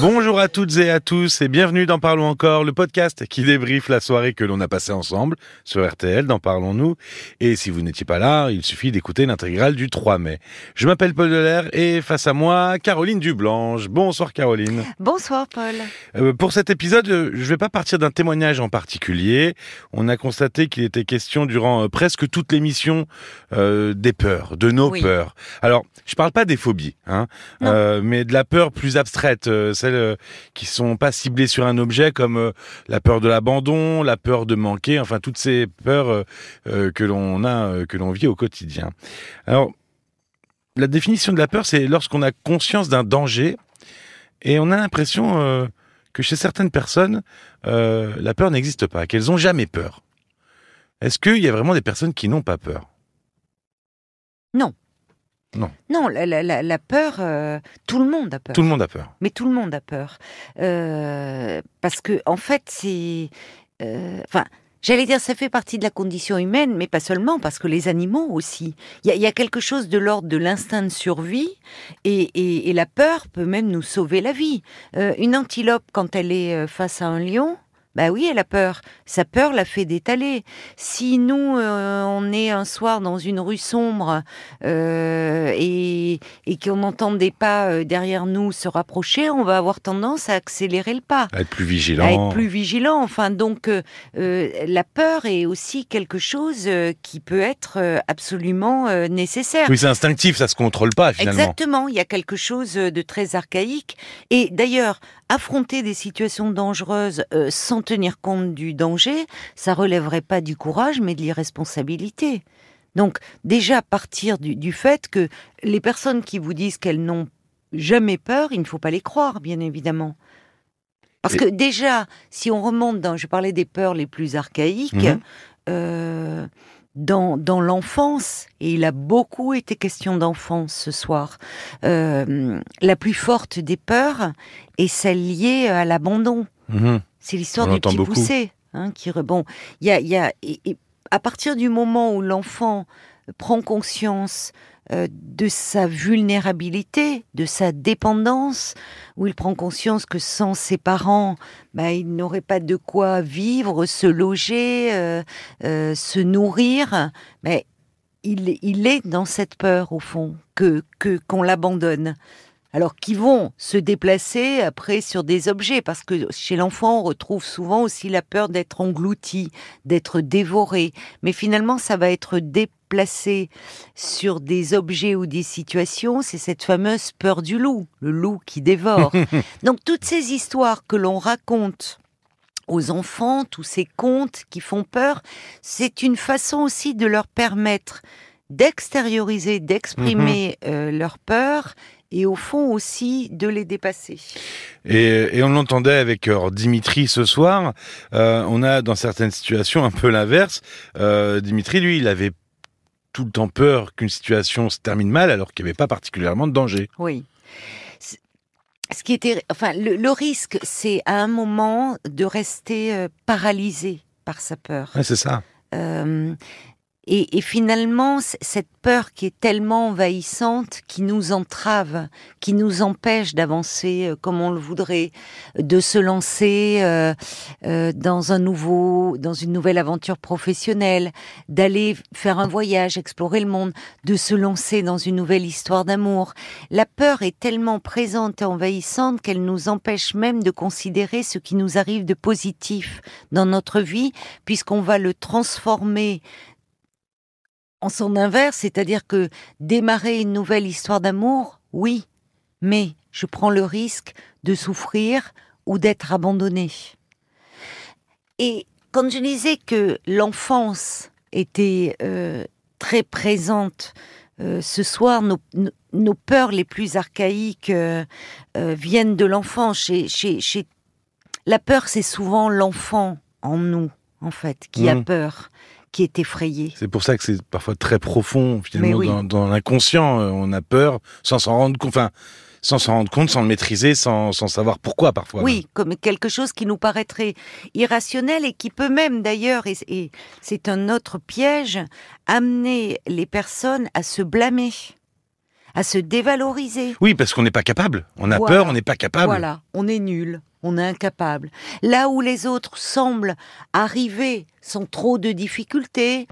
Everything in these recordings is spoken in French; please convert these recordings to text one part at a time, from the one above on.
Bonjour à toutes et à tous et bienvenue dans Parlons encore, le podcast qui débriefe la soirée que l'on a passée ensemble sur RTL dans Parlons-nous. Et si vous n'étiez pas là, il suffit d'écouter l'intégrale du 3 mai. Je m'appelle Paul Delair et face à moi, Caroline Dublanche. Bonsoir Caroline. Bonsoir Paul. Euh, pour cet épisode, euh, je vais pas partir d'un témoignage en particulier. On a constaté qu'il était question durant euh, presque toute l'émission euh, des peurs, de nos Oui. peurs. Alors, je parle pas des phobies, hein, mais de la peur plus abstraite, celles euh, qui sont pas ciblées sur un objet, comme euh, la peur de l'abandon, la peur de manquer, enfin toutes ces peurs euh, que l'on a, que l'on vit au quotidien. Alors, la définition de la peur, c'est lorsqu'on a conscience d'un danger et on a l'impression que chez certaines personnes, la peur n'existe pas, qu'elles ont jamais peur. Est-ce qu'il y a vraiment des personnes qui n'ont pas peur? Non, la, la- la- la peur, euh, tout le monde a peur. Tout le monde a peur. Mais tout le monde a peur. Euh, parce que, en fait, c'est. euh, Enfin. J'allais dire, ça fait partie de la condition humaine, mais pas seulement, parce que les animaux aussi. Il y a, il y a quelque chose de l'ordre de l'instinct de survie, et, et- et la peur peut même nous sauver la vie. Euh, une antilope, quand elle est face à un lion, bah oui, elle a peur. Sa peur la fait détaler. Si nous, euh, on est un soir dans une rue sombre euh, et, et qu'on entend des pas euh, derrière nous se rapprocher, on va avoir tendance à accélérer le pas, À être plus à vigilant. être plus vigilant. Enfin, donc, euh, euh, la peur est aussi quelque chose euh, qui peut être euh, absolument euh, nécessaire. Oui, c'est instinctif, ça se contrôle pas finalement. Exactement, il y a quelque chose de très archaïque. Et d'ailleurs, affronter des situations dangereuses euh, sans tenir compte du danger, ça relèverait pas du courage, mais de l'irresponsabilité. Donc déjà partir du, du fait que les personnes qui vous disent qu'elles n'ont jamais peur, il ne faut pas les croire, bien évidemment. Parce que déjà, si on remonte dans, je parlais des peurs les plus archaïques, Mhm. euh, dans, dans l'enfance, et il a beaucoup été question d'enfance ce soir, euh, la plus forte des peurs est celle liée à l'abandon. Mhm. C'est l'histoire du petit beaucoup. poussé. Hein, qui, re- bon, il y a, il y a, et- et à partir du moment où l'enfant prend conscience euh, de sa vulnérabilité, de sa dépendance, où il prend conscience que sans ses parents, bah, il n'aurait pas de quoi vivre, se loger, euh, euh, se nourrir, mais il, est dans cette peur au fond que qu'on l'abandonne. Alors qu'ils vont se déplacer après sur des objets, parce que chez l'enfant, on retrouve souvent aussi la peur d'être englouti, d'être dévoré. Mais finalement, ça va être déplacé sur des objets ou des situations. C'est cette fameuse peur du loup, le loup qui dévore. Donc toutes ces histoires que l'on raconte aux enfants, tous ces contes qui font peur, c'est une façon aussi de leur permettre d'extérioriser, d'exprimer euh, leur peur et au fond aussi de les dépasser. Et, et on l'entendait avec euh, Dimitri ce soir. euh, on a dans certaines situations un peu l'inverse. Euh, Dimitri, lui, il avait tout le temps peur qu'une situation se termine mal alors qu'il n'y avait pas particulièrement de danger. Oui. Ce qui était, enfin, le, le risque, c'est à un moment de rester paralysé par sa peur. Ouais, c'est ça. Euh, et, et finalement, cette peur qui est tellement envahissante, qui nous entrave, qui nous empêche d'avancer euh, comme on le voudrait, de se lancer euh, euh, dans un nouveau, dans une nouvelle aventure professionnelle, d'aller faire un voyage, explorer le monde, de se lancer dans une nouvelle histoire d'amour. La peur est tellement présente et envahissante qu'elle nous empêche même de considérer ce qui nous arrive de positif dans notre vie, puisqu'on va le transformer en son inverse, c'est-à-dire que démarrer une nouvelle histoire d'amour, oui, mais je prends le risque de souffrir ou d'être abandonné. Et quand je disais que l'enfance était euh, très présente euh, ce soir, nos, peurs les plus archaïques euh, viennent de l'enfance. Chez, chez, chez... La peur, c'est souvent l'enfant en nous, en fait, qui a Mhm. peur, qui est effrayé. C'est pour ça que c'est parfois très profond, finalement, oui. dans, dans l'inconscient. euh, On a peur sans s'en rendre compte, enfin, sans s'en rendre compte, sans le maîtriser, sans, sans savoir pourquoi parfois. Oui, comme quelque chose qui nous paraîtrait irrationnel et qui peut même d'ailleurs, et, et c'est un autre piège, amener les personnes à se blâmer. À se dévaloriser. Oui, parce qu'on n'est pas capable. On a Voilà. peur, on n'est pas capable. Voilà, on est nul, on est incapable. Là où les autres semblent arriver sans trop de difficultés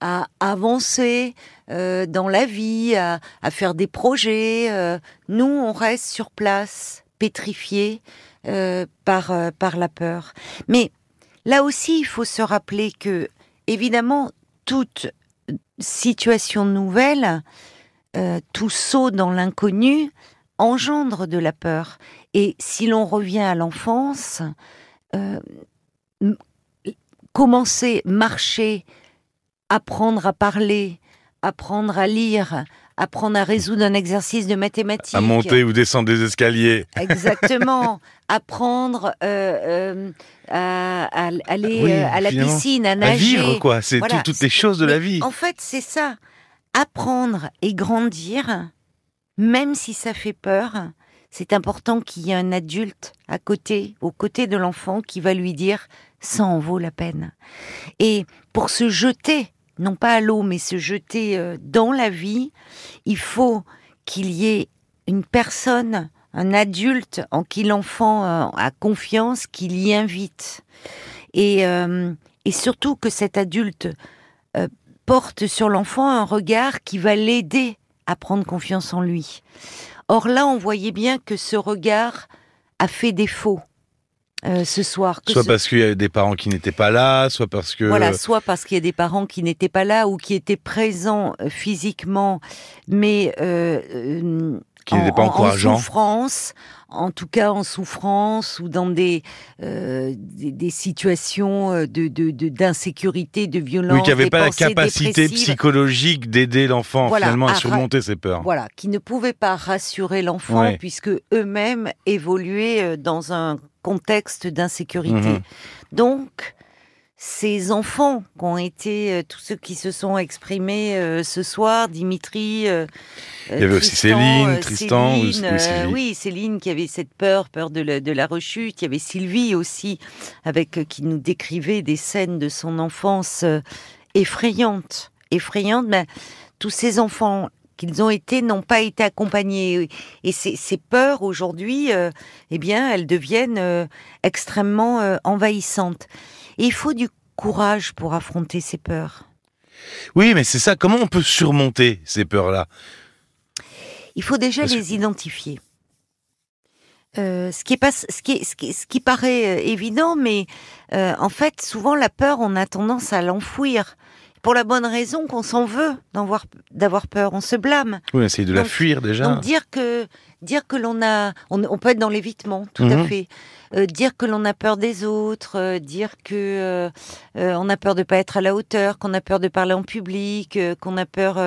à avancer euh, dans la vie, à, à faire des projets, euh, nous on reste sur place, pétrifiés euh, par par la peur. Mais là aussi, il faut se rappeler que évidemment toute situation nouvelle, euh, tout saut dans l'inconnu engendre de la peur. Et si l'on revient à l'enfance, euh, commencer, marcher, apprendre à parler, apprendre à lire, apprendre à résoudre un exercice de mathématiques. À monter ou descendre des escaliers. Exactement. apprendre euh, euh, à, à aller Oui, euh, à la piscine, à À nager. vivre, quoi. C'est Voilà. toutes les choses de la vie. En fait, c'est ça. Apprendre et grandir, même si ça fait peur, c'est important qu'il y ait un adulte à côté, aux côtés de l'enfant, qui va lui dire ça en vaut la peine. Et pour se jeter, non pas à l'eau, mais se jeter euh, dans la vie, il faut qu'il y ait une personne, un adulte en qui l'enfant euh, a confiance, qu'il y invite. Et, euh, surtout que cet adulte porte sur l'enfant un regard qui va l'aider à prendre confiance en lui. Or là, on voyait bien que ce regard a fait défaut euh, ce soir. Que Soit ce- parce qu'il y a des parents qui n'étaient pas là, soit parce que. voilà, soit parce qu'il y a des parents qui n'étaient pas là ou qui étaient présents euh, physiquement, mais euh, Qui n'étaient pas en, en souffrance, en tout cas en souffrance ou dans des euh, des, des situations euh, de de- de- d'insécurité, de, violence, Oui, qui n'avaient des pas la capacité psychologique d'aider l'enfant Voilà, finalement à surmonter ses peurs. Voilà, qui ne pouvaient pas rassurer l'enfant puisque eux-mêmes évoluaient euh, dans un contexte d'insécurité. Mhm. Donc, ces enfants qui ont été, euh, tous ceux qui se sont exprimés euh, ce soir, Dimitri, euh, Il y avait aussi Céline, Tristan, ou- Céline, ou Sylvie. oui, Céline qui avait cette peur, peur de la, de la rechute. Il y avait Sylvie aussi, avec qui nous décrivait des scènes de son enfance effrayantes, effrayantes. Mais tous ces enfants qu'ils ont été n'ont pas été accompagnés et ces, ces peurs aujourd'hui, euh, eh bien, elles deviennent euh, extrêmement euh, envahissantes. Et il faut du courage pour affronter ces peurs. Oui, mais c'est ça. Comment on peut surmonter ces peurs-là? Il faut déjà Parce les identifier. Ce qui est pas, ce qui, est- ce qui, ce qui paraît évident, mais en fait, souvent la peur, on a tendance à l'enfouir pour la bonne raison qu'on s'en veut d'avoir peur, on se blâme. Oui, essayer de la fuir déjà. Donc dire que dire que l'on a, on, on peut être dans l'évitement, tout à Mhm. fait. Euh, dire que l'on a peur des autres, euh, dire que euh, on a peur de pas être à la hauteur, qu'on a peur de parler en public, qu'on a peur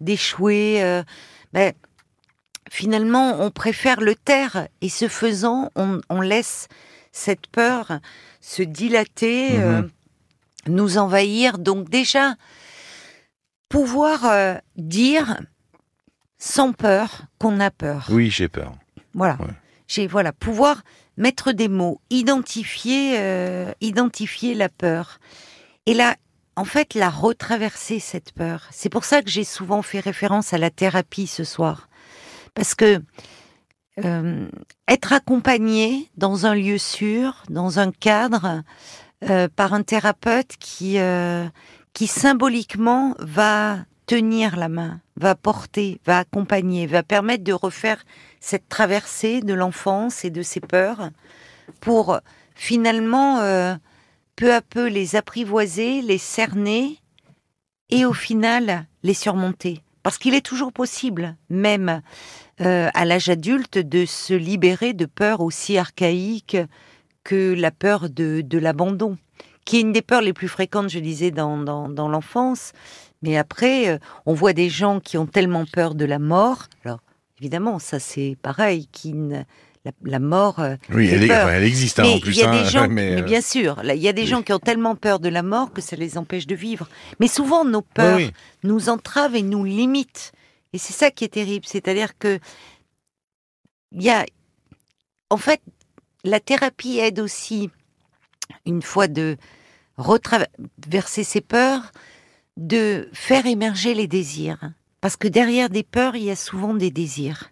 d'échouer. ben, finalement, on préfère le taire et ce faisant, on, on laisse cette peur se dilater, Mhm. Nous envahir. Donc déjà, pouvoir euh, dire sans peur qu'on a peur. Oui, j'ai peur. Voilà. Ouais. J'ai voilà pouvoir mettre des mots, identifier, euh, identifier la peur. Et là, en fait, la retraverser cette peur. C'est pour ça que j'ai souvent fait référence à la thérapie ce soir, parce que euh, être accompagné dans un lieu sûr, dans un cadre, euh, par un thérapeute qui euh, qui symboliquement va tenir la main, va porter, va accompagner, va permettre de refaire cette traversée de l'enfance et de ses peurs pour finalement euh, peu à peu les apprivoiser, les cerner et au final les surmonter. Parce qu'il est toujours possible, même euh, à l'âge adulte, de se libérer de peurs aussi archaïques que la peur de, de l'abandon, qui est une des peurs les plus fréquentes, je disais, dans, dans, dans l'enfance. Mais après, euh, on voit des gens qui ont tellement peur de la mort. Alors, évidemment, ça c'est pareil, qui ne- la, la mort. euh, Oui, elle, est- peur. elle existe hein, mais en plus. y a hein, des gens, mais, mais, euh, bien sûr, il y a des oui. gens qui ont tellement peur de la mort que ça les empêche de vivre. Mais souvent, nos oui, peurs oui. nous entravent et nous limitent. Et c'est ça qui est terrible. C'est-à-dire que il y a, en fait, la thérapie aide aussi, une fois de retraverser ses peurs, de faire émerger les désirs. Parce que derrière des peurs, il y a souvent des désirs,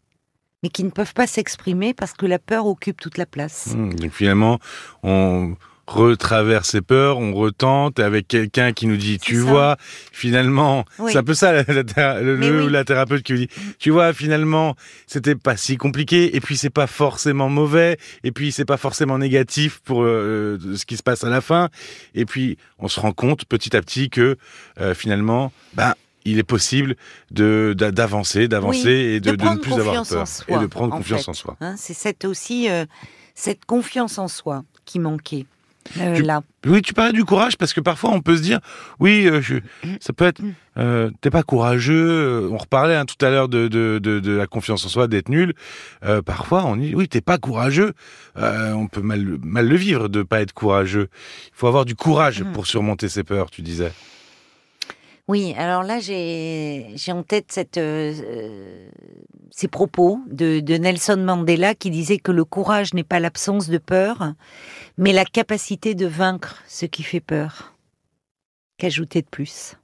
mais qui ne peuvent pas s'exprimer parce que la peur occupe toute la place. Mmh, donc finalement, on retraverse ses peurs, on retente avec quelqu'un qui nous dit, tu vois, finalement, c'est un peu ça la, la, thérapeute qui nous dit, tu vois, finalement, c'était pas si compliqué, et puis c'est pas forcément mauvais, et puis c'est pas forcément négatif pour euh, ce qui se passe à la fin, et puis on se rend compte petit à petit que euh, finalement, ben il est possible de d'avancer, d'avancer et de, ne plus avoir peur. et de prendre confiance en soi. Hein, c'est cette aussi euh, cette confiance en soi qui manquait. Euh, là. Oui, tu parlais du courage parce que parfois on peut se dire, oui, euh, je, ça peut être, euh, t'es pas courageux. On reparlait hein, tout à l'heure de, de, de, de, la confiance en soi, d'être nul. parfois on dit, oui, t'es pas courageux. on peut mal, mal le vivre de pas être courageux. Il faut avoir du courage mm. pour surmonter ses peurs, tu disais. Oui, alors là, j'ai en tête cette, euh, ces propos de, Nelson Mandela qui disait que le courage n'est pas l'absence de peur, mais la capacité de vaincre ce qui fait peur. Qu'ajouter de plus?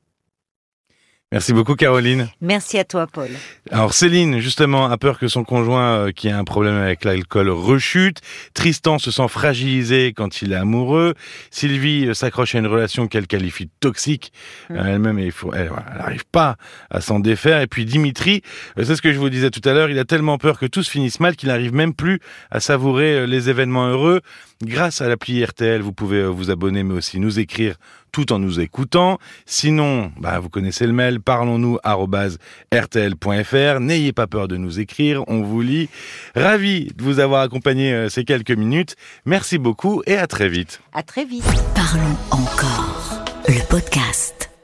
Merci beaucoup Caroline. Merci à toi Paul. Alors Céline justement a peur que son conjoint euh, qui a un problème avec l'alcool rechute. Tristan se sent fragilisé quand il est amoureux. Sylvie euh, s'accroche à une relation qu'elle qualifie toxique mm. euh, elle-même et elle n'arrive pas à s'en défaire. Et puis Dimitri, c'est ce que je vous disais tout à l'heure, il a tellement peur que tout se finisse mal qu'il n'arrive même plus à savourer les événements heureux. Grâce à l'appli RTL, vous pouvez vous abonner mais aussi nous écrire tout en nous écoutant. Sinon, bah, vous connaissez le mail parlons-nous rtl.fr. N'ayez pas peur de nous écrire, on vous lit. Ravi de vous avoir accompagné euh, ces quelques minutes. Merci beaucoup et à très vite. À très vite. Parlons encore. Le podcast.